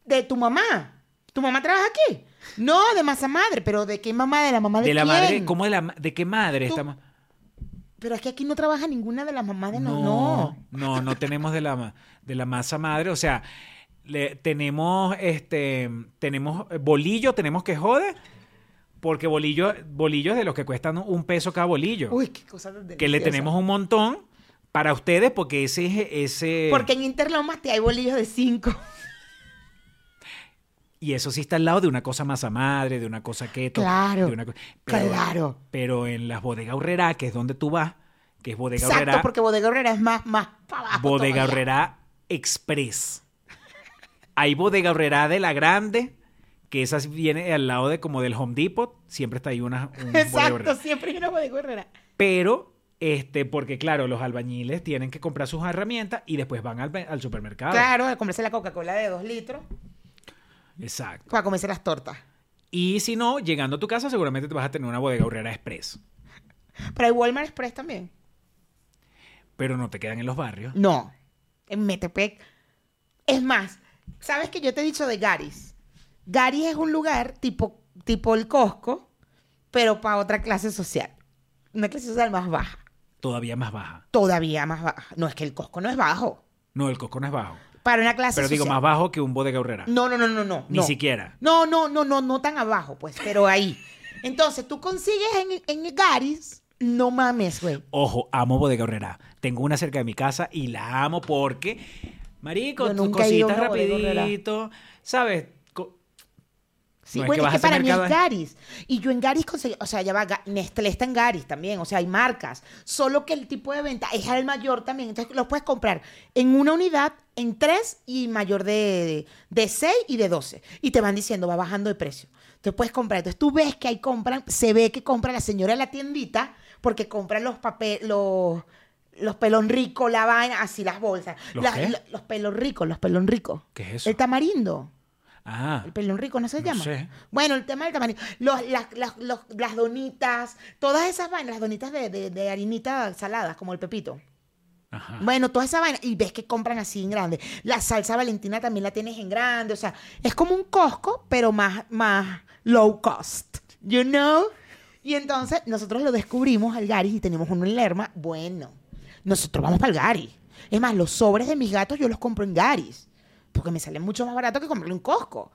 De tu mamá. ¿Tu mamá trabaja aquí? No, de masa madre, pero ¿de qué mamá? ¿De la mamá de, De la quién? madre, ¿cómo de, la, de qué madre Tú- estamos? Pero es que aquí no trabaja ninguna de las mamás de no. No. no, no tenemos de la, de la masa madre. O sea, le- tenemos este tenemos bolillo, tenemos que joder. Porque bolillo, bolillos de los que cuestan un peso cada bolillo. Uy, qué cosa tan que le deliciosa. tenemos un montón. Para ustedes, porque ese es ese. Porque en Interlomas te hay bolillos de 5. Y eso sí está al lado de una cosa masa madre, de una cosa keto. Claro, de una co- pero, claro. Pero en las bodegas Horrera, que es donde tú vas, que es bodega Exacto, porque Bodega Herrera es más, más para abajo. bodega todavía. Express. Hay bodega Horrera de la grande, que esa viene al lado de como del Home Depot, siempre está ahí una un Exacto, siempre hay una Bodega Herrera. Pero este porque claro, los albañiles tienen que comprar sus herramientas y después van al, al supermercado. Claro, a comerse la Coca-Cola de 2 litros Exacto. para comerse las tortas. Y si no, llegando a tu casa seguramente te vas a tener una bodega Horrera Express. Pero hay Walmart Express también. Pero no te quedan en los barrios. No, en Metepec. Es más, ¿sabes que yo te he dicho de Garis? Garis es un lugar tipo, tipo el Costco, pero para otra clase social. Una clase social más baja. Todavía más baja. Todavía más baja. No es que el Costco no es bajo. No, el coco no es bajo. Para una clase Pero digo, social. más bajo que un bodega Horrera. No, no, no, no, no. Ni no. siquiera. No, no, no, no, no tan abajo, pues, pero ahí. Entonces, tú consigues en, en Garis, no mames, güey. Ojo, amo Bodega Horrera. Tengo una cerca de mi casa y la amo porque, marico, Yo tus nunca he ido a cositas una Bodega Horrera. rapidito, ¿sabes? Sí, No, es bueno, que es que para mí es Garis. Y yo en Garis conseguí, o sea, ya va, Nestlé está en Garis también, o sea, hay marcas. Solo que el tipo de venta es al mayor también. Entonces los puedes comprar en una unidad, en tres y mayor de, de, 6 y de 12. Y te van diciendo, va bajando de precio. Entonces puedes comprar. Entonces tú ves que ahí compran, se ve que compra la señora de la tiendita porque compran los papeles, los, los pelón ricos, la vaina, así las bolsas. ¿Los qué? lo- los pelón ricos, los pelón ricos. ¿Qué es eso? El tamarindo. Ah, El pelón rico, ¿no se No llama? sé. Bueno, el tema del tamaño. Los, las, las, los- las donitas, todas esas vainas, las donitas de, de, de harinita saladas, como el pepito. ajá. Bueno, toda esa vaina. Y ves que compran así en grande. La salsa valentina también la tienes en grande. O sea, es como un Costco, pero más, más low cost. You know? Y entonces nosotros lo descubrimos al Garis y tenemos uno en Lerma. Bueno, nosotros vamos para el Garis. Es más, los sobres de mis gatos yo los compro en Garis. Porque me sale mucho más barato que comprarlo en Costco.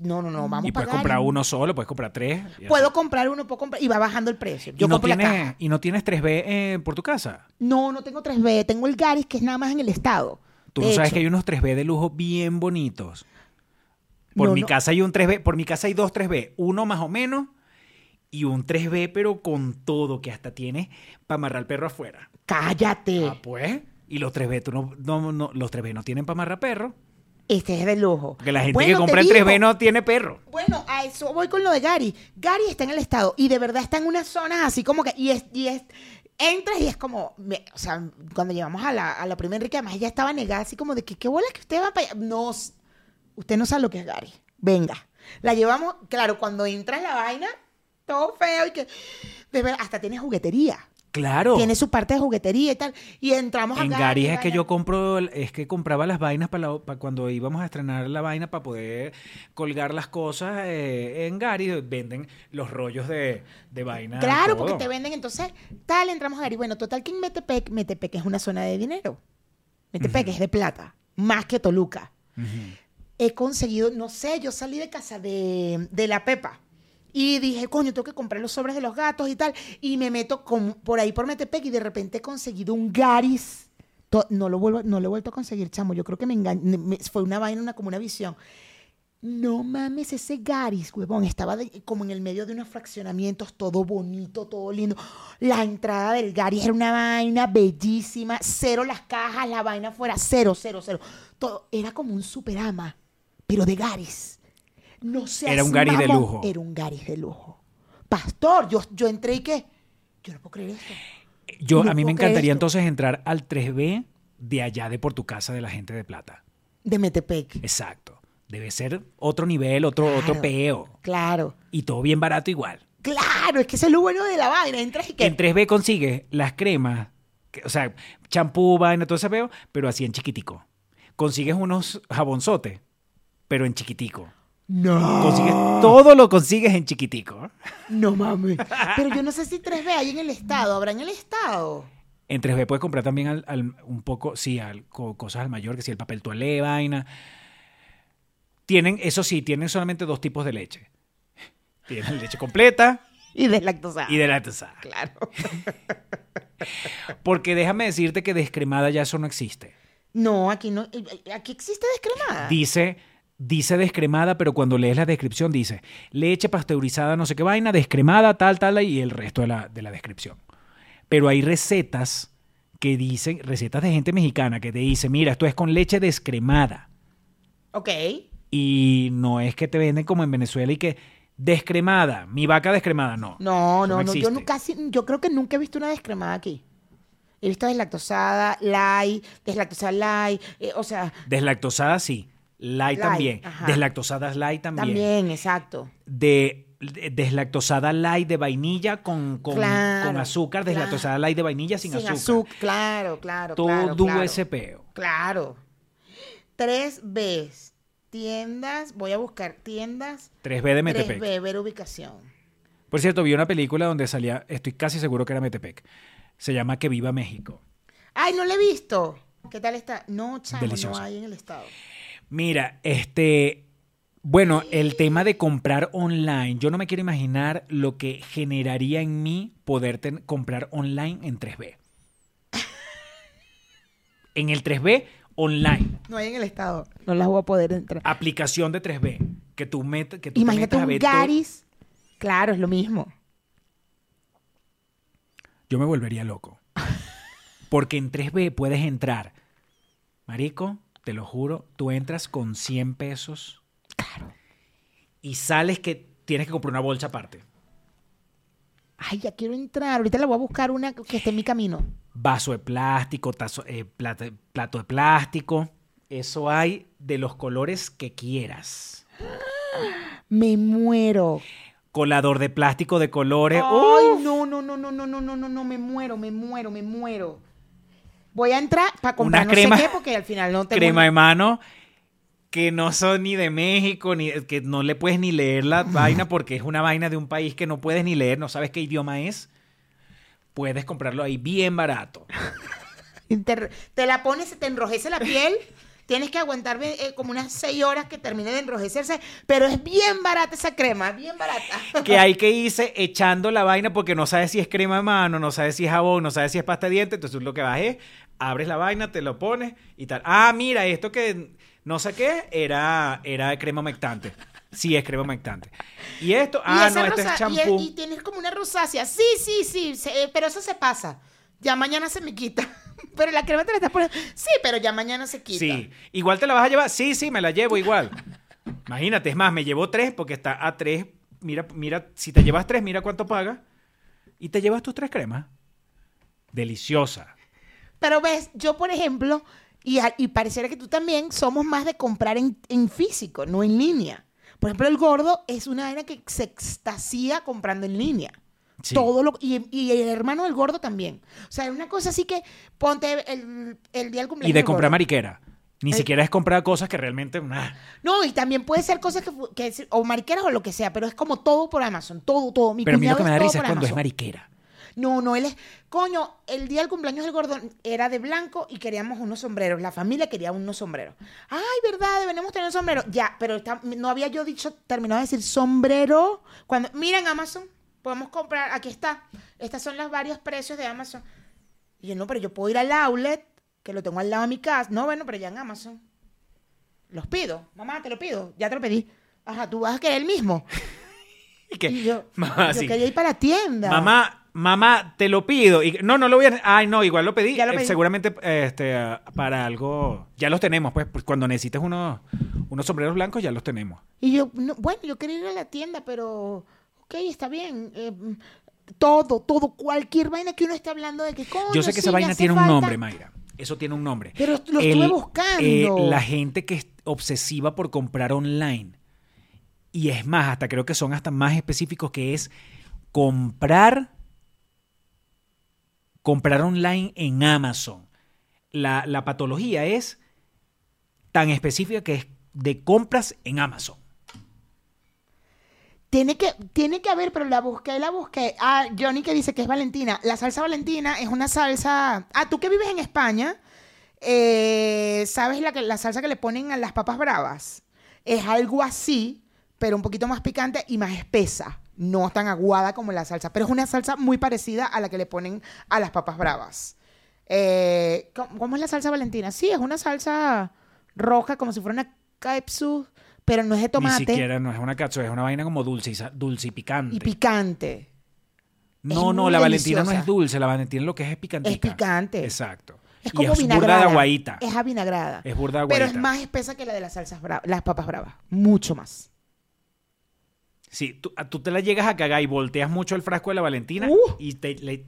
No, no, no, vamos y para puedes comprar uno solo, puedes comprar tres. y así. Puedo comprar uno, puedo comprar. Y va bajando el precio. Yo ¿Y, no compro la tienes, caja. ¿Y no tienes 3B eh, por tu casa? No, no tengo 3B. Tengo el Garis, que es nada más en el estado. Tú De no sabes hecho. que hay unos 3B de lujo bien bonitos. Por No, mi no. casa hay un 3B, por mi casa hay dos 3B, uno más o menos y un 3B pero con todo que hasta tiene para amarrar al perro afuera. Cállate. Ah, pues. Y los 3B, tú no, no, no- los 3B no tienen para amarrar perro. Este es de lujo. Porque la gente Bueno, que compra el digo, 3B no tiene perro. Bueno, a eso voy con lo de Gary. Gary está en el estado y de verdad está en unas zonas así como que. Y es. Y es entras y es como. me- o sea, cuando llegamos a la, a la primera Enrique, además ella estaba negada así como de que qué bola que usted va para allá. No. Usted no sabe lo que es Gary. Venga. La llevamos. Claro, cuando entra en la vaina, todo feo y que. De verdad, hasta tiene juguetería. Claro. Tiene su parte de juguetería y tal. Y entramos a En Gary. Gary es que yo compro, es que compraba las vainas para, la- para cuando íbamos a estrenar la vaina para poder colgar las cosas eh, en Gary. Venden los rollos de, de vaina. Claro, todo. porque te venden, entonces, tal, entramos a Gary. Bueno, total que en Metepec, Metepec es una zona de dinero. Metepec es de plata, más que Toluca. He conseguido, no sé, yo salí de casa de, de la Pepa y dije, coño, tengo que comprar los sobres de los gatos y tal. Y me meto con, por ahí por Metepec y de repente he conseguido un Garis. No lo, vuelvo, no lo he vuelto a conseguir, chamo. Yo creo que me me- Fue una vaina, una, como una visión. No mames, ese Garis, huevón, estaba de- como en el medio de unos fraccionamientos, todo bonito, todo lindo. La entrada del Garis era una vaina bellísima, cero las cajas, la vaina fuera cero, cero, cero. Todo era como un superama, pero de Garis. No sé. Era un Garis de lujo. Era un Garis de lujo. Pastor, yo, yo entré y qué. Yo no puedo creer esto. Yo, No a mí me encantaría entonces entrar al 3B de allá de por tu casa de la gente de plata. De Metepec. Exacto. Debe ser otro nivel, otro, otro peo. Claro. Y todo bien barato igual. Claro, es que eso es lo bueno de la vaina. Entras y que. En 3B consigues las cremas, que- o sea, champú, vaina, todo ese peo, pero así en chiquitico. Consigues unos jabonzotes, pero en chiquitico. No. Consigues, todo lo consigues en chiquitico. No mames. Pero yo no sé si 3B hay en el estado. ¿Habrá en el estado? En 3B puedes comprar también al- al- un poco, sí, al- co- cosas al mayor, que si el papel toalé, vaina. Tienen, eso sí, tienen solamente dos tipos de leche. Tienen leche completa Y deslactosada. y de lactosada. Claro. Porque déjame decirte que descremada ya eso no existe. No, aquí no. Aquí existe descremada. Dice, dice descremada, pero cuando lees la descripción dice leche pasteurizada, no sé qué vaina, descremada, tal, tal, y el resto de la, de la descripción. Pero hay recetas que dicen, recetas de gente mexicana que te dice, mira, esto es con leche descremada. Ok. Y no es que te venden como en Venezuela y que descremada, mi vaca descremada, no. No, Eso no, no. Yo, no, casi, yo creo que nunca he visto una descremada aquí. He visto deslactosada, light, deslactosada light, eh, o sea, Deslactosada sí, light, Light, también. ajá. Deslactosadas light también. también, exacto. De, de- deslactosada light de vainilla con, con, Claro, con azúcar, claro. deslactosada light de vainilla sin, azúcar. Claro, claro, Todo claro. claro. ese peo. Claro. Tres Bs. Tiendas, voy a buscar tiendas. 3B de Metepec. 3B, ver ubicación. Por cierto, vi una película donde salía, estoy casi seguro que era Metepec. Se llama Que Viva México. Ay, no la he visto. ¿Qué tal está? No, chamo, no hay en el estado. Mira, este. Bueno, el tema de comprar online, yo no me quiero imaginar lo que generaría en mí poder ten- comprar online en 3B. En el 3B, online. No hay en el estado. No las voy a poder entrar. Aplicación de 3B. Que tú, met- que tú te Imagínate metas a un todo- Garis. Claro, es lo mismo. Yo me volvería loco. Porque en 3B puedes entrar. Marico, te lo juro, tú entras con 100 pesos. Y sales que tienes que comprar una bolsa aparte. Ay, ya quiero entrar. Ahorita le voy a buscar una que esté en mi camino. Vaso de plástico, tazo- eh, plato, plato de plástico. Eso hay de los colores que quieras. Me muero. Colador de plástico de colores. Ay, no, no, no, no, no, no, no, no, no, me muero, me muero, me muero. Voy a entrar para comprar Una no crema- sé qué porque al final no tengo crema de mano que no son ni de México, ni que no le puedes ni leer la vaina porque es una vaina de un país que no puedes ni leer, no sabes qué idioma es. Puedes comprarlo ahí bien barato. (laughs) Te, te la pones, se te enrojece la piel. Tienes que aguantar eh, como unas seis horas que termine de enrojecerse. Pero es bien barata esa crema, bien barata. (laughs) Que hay que irse (laughs) echando la vaina porque no sabes si es crema de mano, no sabes si es jabón, no sabes si es pasta de dientes. Entonces lo que vas es, abres la vaina, te lo pones y tal. Ah, mira, esto que no sé qué era, era crema humectante. Sí, es crema humectante. Y esto, ah, no, es y, champú. y tienes como una rosácea. Sí, sí, sí, se- eh, pero eso se pasa. Ya mañana se me quita. (laughs) Pero la crema te la estás poniendo. Sí, pero ya mañana se quita. Sí. ¿Igual te la vas a llevar? Sí, sí, me la llevo igual. Imagínate, es más, me llevo tres porque está a tres. Mira, mira, si te llevas tres, mira cuánto pagas. Y te llevas tus tres cremas. Deliciosa. Pero ves, yo por ejemplo, y, a- y pareciera que tú también, somos más de comprar en, en físico, no en línea. Por ejemplo, el gordo es una vaina que se extasía comprando en línea. Sí. Todo lo, y, y el hermano del gordo también. O sea, es una cosa así que ponte el, el día del cumpleaños. Y de comprar mariquera. Ni Eh. siquiera es comprar cosas que realmente. nah. No, y también puede ser cosas que, que es- o mariqueras o lo que sea, pero es como todo por Amazon, todo, todo. Mi Pero a mí lo que me da risa es cuando es Amazon. mariquera. No, no, él es. Coño, el día del cumpleaños del gordo era de blanco y queríamos unos sombreros. La familia quería unos sombreros. Ay, verdad, deberíamos tener un sombrero. Ya, pero está- no había yo dicho, terminado de decir sombrero. Cuando, miren Amazon, podemos comprar, aquí está. Estos son los varios precios de Amazon. Y yo, no, pero yo puedo ir al outlet, que lo tengo al lado de mi casa. No, bueno, pero ya en Amazon. Los pido. Mamá, te lo pido. Ya te lo pedí. Ajá, tú vas a querer el mismo. (laughs) Y que, Y yo, mamá, yo sí. quería ir para la tienda. Mamá, mamá, te lo pido. Y, no, no lo voy a. Ay, no, igual lo pedí. Ya lo Eh, seguramente este, para algo. Ya los tenemos, pues. pues, Cuando necesites unos, unos sombreros blancos, ya los tenemos. Y yo, no, bueno, yo quería ir a la tienda, pero, ok, está bien. eh, todo, todo, cualquier vaina que uno esté hablando de que, coño, Yo sé que sí, esa vaina tiene un nombre, Mayra. Eso tiene un nombre. Pero lo estuve buscando. eh, la gente que es obsesiva por comprar online. Y es más, hasta creo que son hasta más específicos que es comprar comprar online en Amazon. La, la patología es tan específica que es de compras en Amazon. Tiene que, tiene que haber, pero la busqué, la busqué. Ah, Johnny que dice que es Valentina. La salsa Valentina es una salsa. Ah, tú que vives en España, eh, ¿sabes la, la salsa que le ponen a las papas bravas? Es algo así, pero un poquito más picante y más espesa. No tan aguada como la salsa, pero es una salsa muy parecida a la que le ponen a las papas bravas. Eh, ¿cómo, es la salsa valentina? Sí, es una salsa roja, como si fuera una capsu, pero no es de tomate Ni siquiera no es una cacho, es una vaina como dulce y, dulce y picante. y picante. no, es no, la Valentina no es dulce, la Valentina lo que es es picante. Es picante. Exacto. Es y como es vinagrada. burda de aguaíta. Es avinagrada. Es burda de Pero aguaíta. es más espesa que la de las salsas bravas, las papas bravas. Mucho más. Sí, tú, tú te la llegas a cagar y volteas mucho el frasco de la Valentina Uh. y te le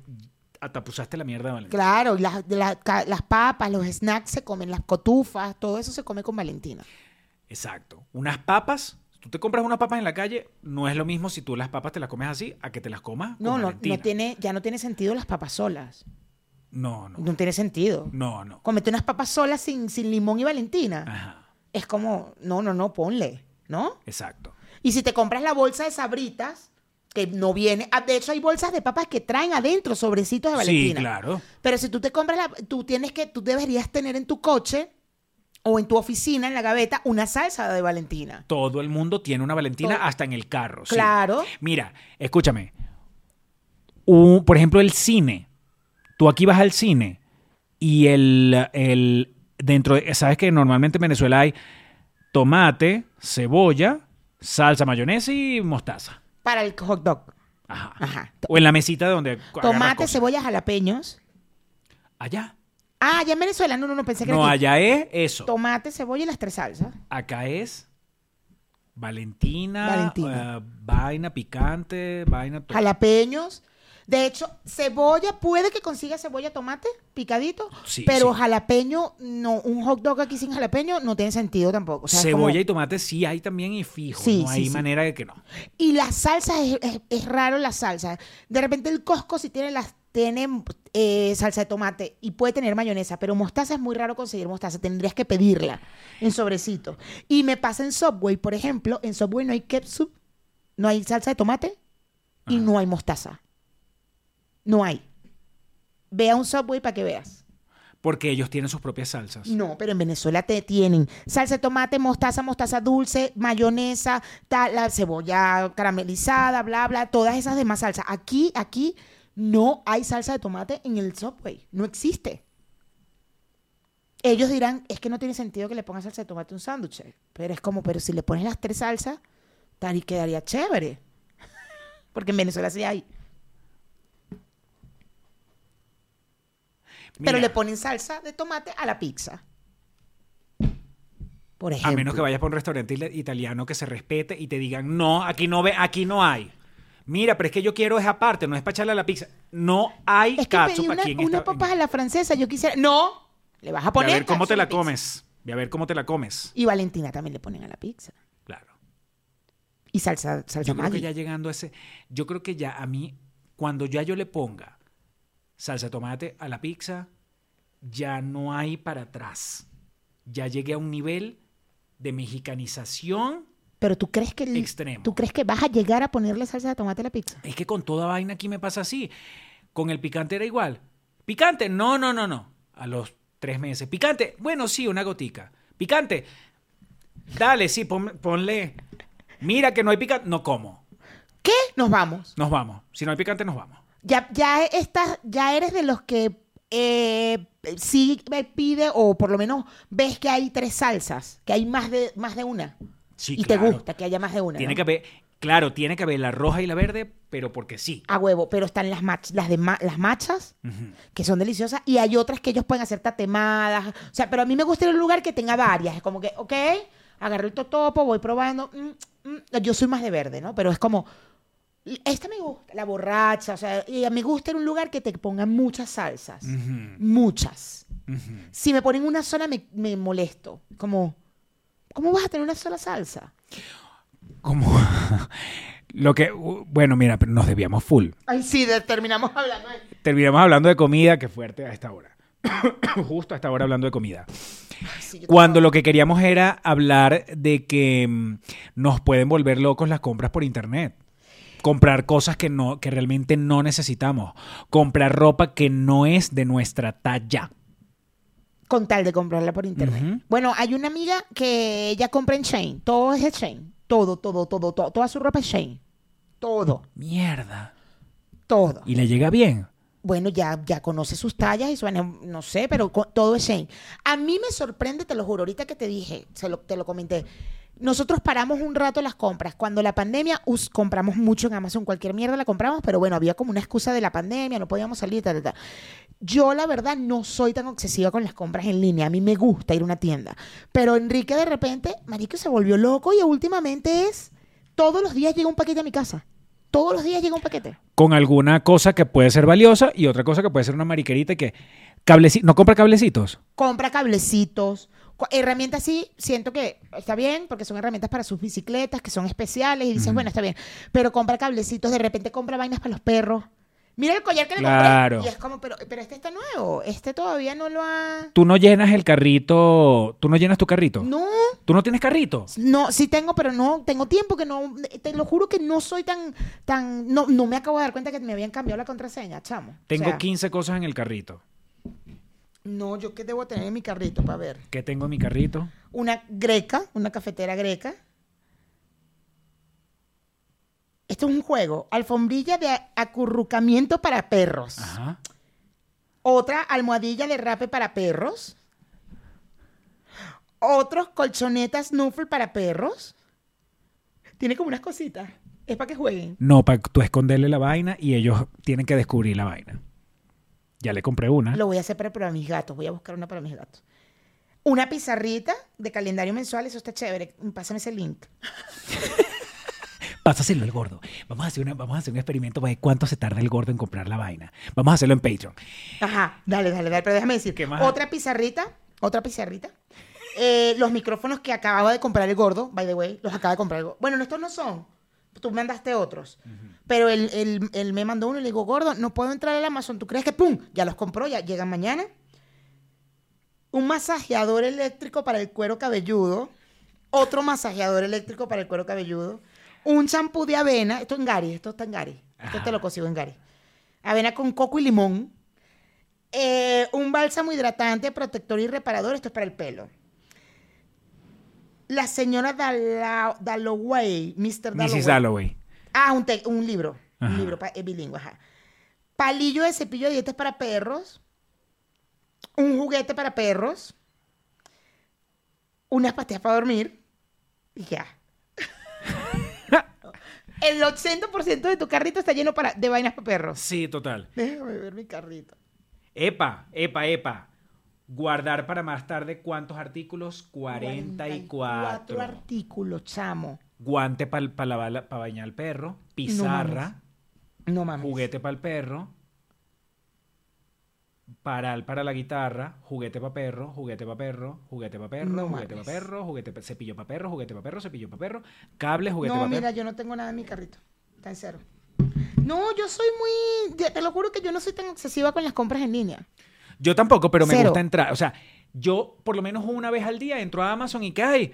atapusaste la mierda de Valentina. Claro, y las, la- papas, los snacks se comen, las cotufas, todo eso se come con Valentina. Exacto. Unas papas, tú te compras unas papas en la calle, no es lo mismo si tú las papas te las comes así a que te las comas con No, no, Valentina. no tiene, ya no tiene sentido las papas solas. No, no. No tiene sentido. No, no. Comete unas papas solas sin, sin limón y Valentina. Ajá. Es como, no, no, no, ponle, ¿no? Exacto. Y si te compras la bolsa de sabritas, que no viene, ah, de hecho hay bolsas de papas que traen adentro sobrecitos de Sí, Valentina. claro. Pero si tú te compras la, tú tienes que, tú deberías tener en tu coche o en tu oficina, en la gaveta, una salsa de Valentina. Todo el mundo tiene una Valentina Todo. hasta en el carro. sí. Claro. Mira, escúchame. Un- por ejemplo, el cine. Tú aquí vas al cine y el, el dentro de, sabes que normalmente en Venezuela hay tomate, cebolla, salsa, mayonesa y mostaza. Para el hot dog. Ajá. Ajá. O en la mesita de donde Tomate, cosas. cebolla, jalapeños. Allá. Ah, ya en Venezuela. No, no, no, pensé que No, era allá es eso. Tomate, cebolla y las tres salsas. Acá es Valentina, Valentina. eh, vaina picante, vaina. Jalapeños. De hecho, cebolla, puede que consiga cebolla, tomate, picadito. Sí, pero sí. jalapeño, no, un hot dog aquí sin jalapeño no tiene sentido tampoco. O sea, es Cebolla como- y tomate sí hay también y fijo. Sí, no hay manera de que no. Y la salsa es, es- es raro la salsa. De repente el Costco si tiene las tiene eh, salsa de tomate y puede tener mayonesa, pero mostaza es muy raro conseguir mostaza. Tendrías que pedirla en sobrecito. Y me pasa en Subway, por ejemplo, en Subway no hay ketchup, no hay salsa de tomate y Ajá. no hay mostaza. No hay. Ve a un Subway para que veas. Porque ellos tienen sus propias salsas. No, pero en Venezuela te tienen salsa de tomate, mostaza, mostaza dulce, mayonesa, tal, la cebolla caramelizada, bla, bla, todas esas demás salsas. Aquí, aquí no hay salsa de tomate en el Subway. No existe. Ellos dirán, es que no tiene sentido que le pongas salsa de tomate a un sándwich. Pero es como, pero si le pones las tres salsas, tal y quedaría chévere. (laughs) Porque en Venezuela sí hay. Pero le ponen salsa de tomate a la pizza. Por ejemplo. a menos que vayas para un restaurante italiano que se respete y te digan, no, aquí no ve, aquí no hay. Mira, pero es que yo quiero esa parte, no es para echarle a la pizza. No hay Es que pedí una, aquí en una esta- papas a la francesa, yo quisiera... ¡No! Le vas a Ve poner a ver cómo te la comes. Ve a ver cómo te la comes. Y Valentina también le ponen a la pizza. Claro. Y salsa, salsa Yo creo que ya llegando a ese, yo creo que ya a mí, cuando ya yo le ponga salsa de tomate a la pizza, ya no hay para atrás. Ya llegué a un nivel de mexicanización. Pero tú crees que... el- Extremo. ¿Tú crees que vas a llegar a ponerle salsa de tomate a la pizza? Es que con toda vaina aquí me pasa así. Con el picante era igual. Picante, no, no, no, no. A los tres meses. Picante, bueno, sí, una gotica. Picante, dale, sí, pon- ponle. Mira que no hay picante, no como. ¿Qué? Nos vamos. Nos vamos. Si no hay picante, nos vamos. Ya, ya, estás, ya eres de los que eh, sí me pide, o por lo menos ves que hay tres salsas, que hay más de, más de una. Sí, y claro. te gusta que haya más de una. Tiene ¿no? que haber, claro, tiene que haber la roja y la verde, pero porque sí. A huevo, pero están las, mach- las, de ma- las machas, que son deliciosas, y hay otras que ellos pueden hacer tatemadas. O sea, pero a mí me gusta ir a un lugar que tenga varias. Es como que, ok, agarro el totopo, voy probando. mm, mm. Yo soy más de verde, ¿no? Pero es como, esta me gusta, la borracha. O sea, y a mí me gusta a un lugar que te pongan muchas salsas. Muchas. Si me ponen una sola, me, me molesto. Como, ¿cómo vas a tener una sola salsa? Como (laughs) lo que, bueno, mira, pero nos debíamos full. Ay, sí, de- terminamos hablando de... Terminamos hablando de comida, que fuerte a esta hora. (coughs) Justo a esta hora hablando de comida. Ay, sí, yo Cuando lo que queríamos era hablar de que mm, nos pueden volver locos las compras por internet. Comprar cosas que no, que realmente no necesitamos. Comprar ropa que no es de nuestra talla. con tal de comprarla por internet. Bueno, hay una amiga que ella compra en Shane. Todo es de Shane. Todo, todo, todo, todo. Toda su ropa es Shane. todo, Mierda. todo. ¿Y le llega bien? Bueno, ya, ya conoce sus tallas y suena, no sé, pero todo es Shane. A mí me sorprende, te lo juro, ahorita que te dije, se lo, te lo comenté. Nosotros paramos un rato las compras. Cuando la pandemia, us, compramos mucho en Amazon, cualquier mierda la compramos, pero bueno, había como una excusa de la pandemia, no podíamos salir, tal, tal, tal. Yo, la verdad, no soy tan obsesiva con las compras en línea. A mí me gusta ir a una tienda. Pero Enrique, de repente, marico, se volvió loco y últimamente es, todos los días llega un paquete a mi casa. Todos los días llega un paquete. Con alguna cosa que puede ser valiosa y otra cosa que puede ser una mariquerita que... Cableci ¿No compra cablecitos? compra cablecitos, herramientas sí, siento que está bien, porque son herramientas para sus bicicletas, que son especiales, y dices, bueno, está bien, pero compra cablecitos, de repente compra vainas para los perros. Mira el collar que le Claro. compré. Y es como, pero, pero este está nuevo, este todavía no lo ha... Tú no llenas el carrito... ¿Tú no llenas tu carrito? No, ¿Tú no tienes carrito? no, sí tengo, pero no, tengo tiempo que no, te lo juro que no soy tan, tan, no, no me acabo de dar cuenta que me habían cambiado la contraseña, chamo. O Tengo sea, 15 cosas en el carrito. No, yo qué debo tener en mi carrito para ver. ¿Qué tengo en mi carrito? una greca, una cafetera greca. Esto es un juego. Alfombrilla de acurrucamiento para perros. Ajá. Otra almohadilla de rape para perros. Otros colchonetas snuffle para perros. Tiene como unas cositas. Es para que jueguen. No, para tú esconderle la vaina y ellos tienen que descubrir la vaina. Ya le compré una. Lo voy a hacer para, para mis gatos. Voy a buscar una para mis gatos. Una pizarrita de calendario mensual. Eso está chévere. Pásame ese link. (laughs) Pásaselo al gordo. Vamos a, hacer una, vamos a hacer un experimento para ver cuánto se tarda el gordo en comprar la vaina. Vamos a hacerlo en Patreon. Ajá, dale, dale, dale. Pero déjame decir, ¿Qué más? otra pizarrita, otra pizarrita. Eh, los micrófonos que acababa de comprar el gordo, by the way, los acaba de comprar el gordo. Bueno, no, estos no son. Tú mandaste otros. Pero él, él- él me mandó uno y le digo, gordo, no puedo entrar al Amazon. ¿Tú crees que, pum, ya los compró, ya llegan mañana? Un masajeador eléctrico para el cuero cabelludo. Otro masajeador eléctrico para el cuero cabelludo. Un champú de avena. Esto en Gary, esto está en Gary. Esto te lo consigo en Gary. Avena con coco y limón. Eh, un bálsamo hidratante, protector y reparador. Esto es para el pelo. La señora Dalla- Dalloway, Mr. Dalloway. Mrs. Dalloway. Ah, un, te- un libro. Ajá. Un libro pa- eh, bilingüe, ajá. Palillo de cepillo de dientes para perros. Un juguete para perros. Unas pastillas para dormir. Y ya. (laughs) El 80% de tu carrito está lleno para, de vainas para perros. Sí, total. Déjame ver mi carrito. Epa, epa, epa. Guardar para más tarde cuántos artículos? 44. 44 artículos, chamo. Guante para bañar al perro. Pizarra. No mames. juguete para el perro. Paral para la guitarra. Juguete para perro. Juguete para perro. Juguete para perro. No juguete para perro. Juguete pa- cepillo para perro. Juguete para perro. Cepillo para perro. Cable, juguete No, para mira, yo no tengo nada en mi carrito. Está en cero. No, yo soy muy. Te lo juro que yo no soy tan excesiva con las compras en línea. Yo tampoco, pero me Cero. gusta entrar. O sea, yo por lo menos una vez al día entro a Amazon y ¿qué hay?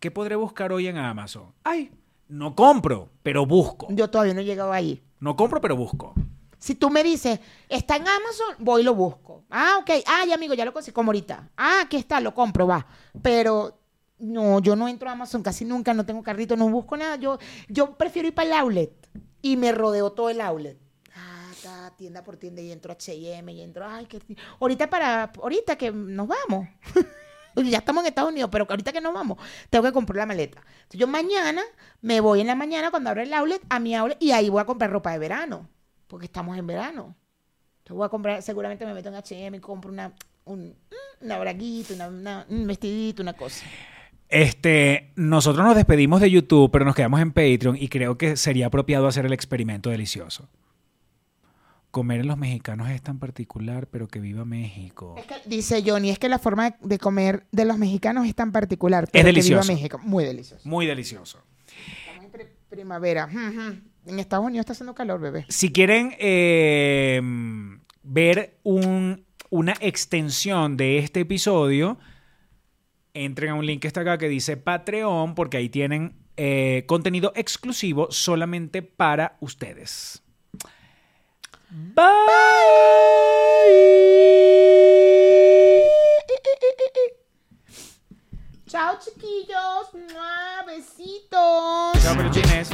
¿Qué podré buscar hoy en Amazon? Ay, no compro, pero busco. Yo todavía no he llegado ahí. No compro, pero busco. Si tú me dices, está en Amazon, voy y lo busco. Ah, ok. Ya amigo, ya lo consigo como ahorita. Ah, aquí está, lo compro, va. Pero no, yo no entro a Amazon casi nunca, no tengo carrito, no busco nada. Yo, yo prefiero ir para el outlet y me rodeo todo el outlet. Tienda por tienda y entro a H&M y entro, ay, que ahorita para, ahorita que nos vamos. (laughs) Ya estamos en Estados Unidos, pero ahorita que nos vamos, tengo que comprar la maleta. Entonces yo mañana me voy en la mañana cuando abra el outlet a mi outlet y ahí voy a comprar ropa de verano, porque estamos en verano. Entonces voy a comprar, seguramente me meto en H&M y compro una, un, una braguita, una, una- un vestidito, una cosa. Este, nosotros nos despedimos de YouTube, pero nos quedamos en Patreon y creo que sería apropiado hacer el experimento delicioso. Comer en los mexicanos es tan particular, pero que viva México. Es que, dice Johnny, es que la forma de- comer de los mexicanos es tan particular. pero que viva delicioso. México. Muy delicioso. Muy delicioso. Estamos en pri- primavera. Ujú. En Estados Unidos está haciendo calor, bebé. Si quieren eh, ver un- una extensión de este episodio, entren a un link que está acá que dice Patreon, porque ahí tienen eh, contenido exclusivo solamente para ustedes. Bye. Chao, chiquillos. ¡Mua! Besitos. Chao, peluchines.